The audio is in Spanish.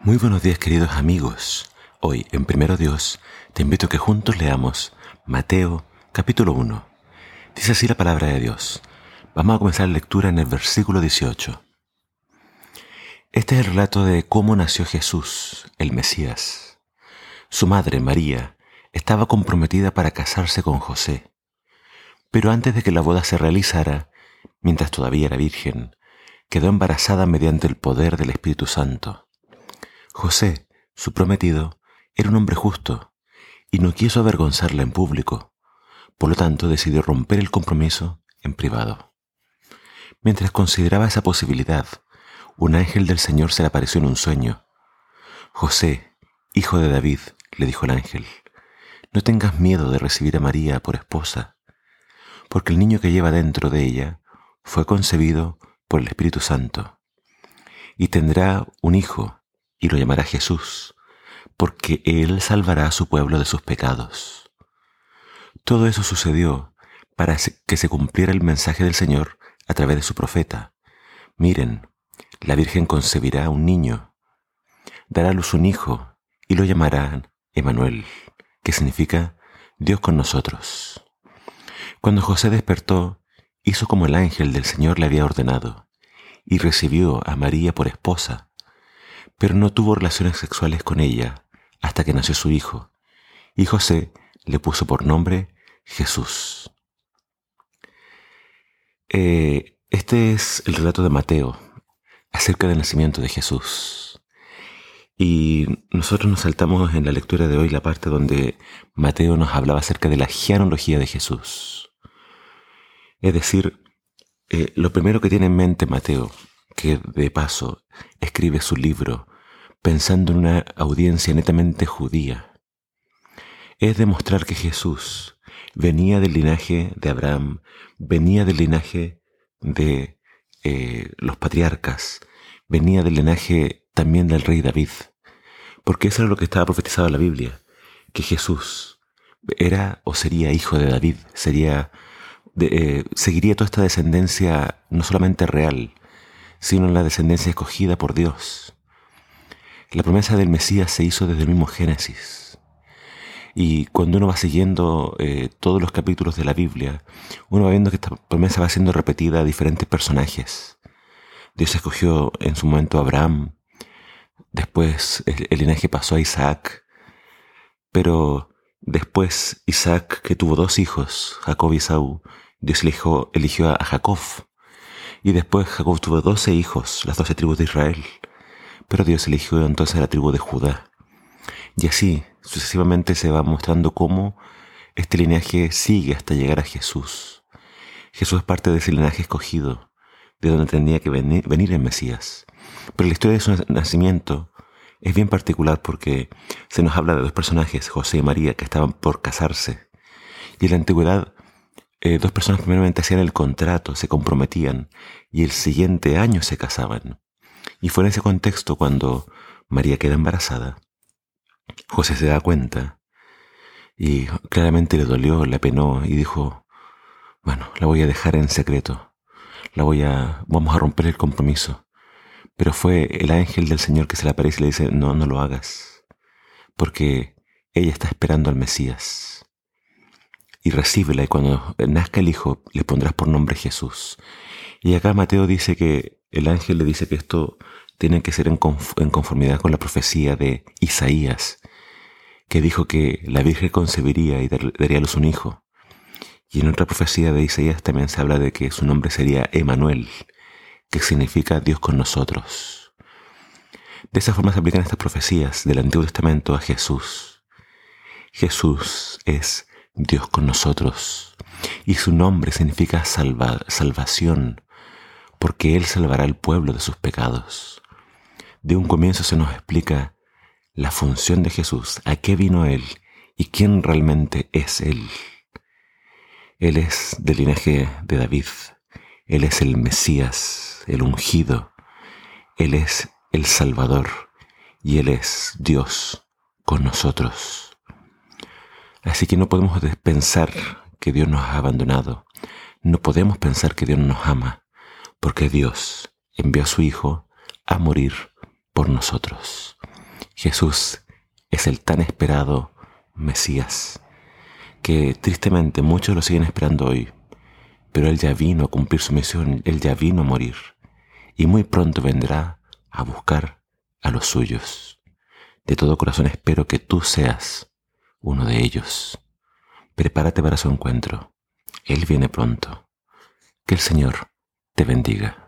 Muy buenos días queridos amigos. Hoy en Primero Dios te invito a que juntos leamos Mateo capítulo 1. Dice así la palabra de Dios. Vamos a comenzar la lectura en el versículo 18. Este es el relato de cómo nació Jesús, el Mesías. Su madre, María, estaba comprometida para casarse con José. Pero antes de que la boda se realizara, mientras todavía era virgen, quedó embarazada mediante el poder del Espíritu Santo. José, su prometido, era un hombre justo y no quiso avergonzarla en público. Por lo tanto, decidió romper el compromiso en privado. Mientras consideraba esa posibilidad, un ángel del Señor se le apareció en un sueño. José, hijo de David, le dijo el ángel, no tengas miedo de recibir a María por esposa, porque el niño que lleva dentro de ella fue concebido por el Espíritu Santo, y tendrá un hijo y lo llamará Jesús, porque Él salvará a su pueblo de sus pecados. Todo eso sucedió para que se cumpliera el mensaje del Señor a través de su profeta. Miren, la Virgen concebirá un niño, dará a luz un hijo y lo llamarán Emanuel, que significa Dios con nosotros. Cuando José despertó, hizo como el ángel del Señor le había ordenado, y recibió a María por esposa pero no tuvo relaciones sexuales con ella hasta que nació su hijo, y José le puso por nombre Jesús. Eh, este es el relato de Mateo acerca del nacimiento de Jesús. Y nosotros nos saltamos en la lectura de hoy la parte donde Mateo nos hablaba acerca de la genealogía de Jesús. Es decir, eh, lo primero que tiene en mente Mateo que de paso escribe su libro pensando en una audiencia netamente judía, es demostrar que Jesús venía del linaje de Abraham, venía del linaje de eh, los patriarcas, venía del linaje también del rey David, porque eso era lo que estaba profetizado en la Biblia, que Jesús era o sería hijo de David, sería eh, seguiría toda esta descendencia no solamente real, sino la descendencia escogida por Dios. La promesa del Mesías se hizo desde el mismo Génesis. Y cuando uno va siguiendo eh, todos los capítulos de la Biblia, uno va viendo que esta promesa va siendo repetida a diferentes personajes. Dios escogió en su momento a Abraham, después el, linaje pasó a Isaac, pero después Isaac, que tuvo dos hijos, Jacob y Saúl, Dios eligió, eligió a Jacob y después Jacob tuvo doce hijos, las doce tribus de Israel. Pero Dios eligió entonces a la tribu de Judá. Y así, sucesivamente se va mostrando cómo este linaje sigue hasta llegar a Jesús. Jesús es parte de ese linaje escogido, de donde tenía que venir, el Mesías. Pero la historia de su nacimiento es bien particular porque se nos habla de dos personajes, José y María, que estaban por casarse. Y en la antigüedad eh, dos personas primeramente hacían el contrato, se comprometían y el siguiente año se casaban. Y fue en ese contexto cuando María queda embarazada. José se da cuenta y claramente le dolió, le apenó y dijo, bueno, la voy a dejar en secreto, la voy a, vamos a romper el compromiso. Pero fue el ángel del Señor que se le aparece y le dice, no, no lo hagas, porque ella está esperando al Mesías y recíbela y cuando nazca el Hijo le pondrás por nombre Jesús. Y acá Mateo dice que el ángel le dice que esto tiene que ser en, conformidad con la profecía de Isaías, que dijo que la Virgen concebiría y daría a luz un hijo. Y en otra profecía de Isaías también se habla de que su nombre sería Emanuel, que significa Dios con nosotros. De esa forma se aplican estas profecías del Antiguo Testamento a Jesús. Jesús es Dios con nosotros. Y su nombre significa salvación, porque Él salvará al pueblo de sus pecados. De un comienzo se nos explica la función de Jesús, a qué vino Él y quién realmente es Él. Él es del linaje de David, Él es el Mesías, el ungido, Él es el Salvador y Él es Dios con nosotros. Así que no podemos pensar que Dios nos ha abandonado. No podemos pensar que Dios no nos ama, porque Dios envió a su Hijo a morir por nosotros. Jesús es el tan esperado Mesías, que tristemente muchos lo siguen esperando hoy, pero Él ya vino a cumplir su misión, Él ya vino a morir, y muy pronto vendrá a buscar a los suyos. De todo corazón espero que tú seas uno de ellos. Prepárate para su encuentro. Él viene pronto. Que el Señor te bendiga.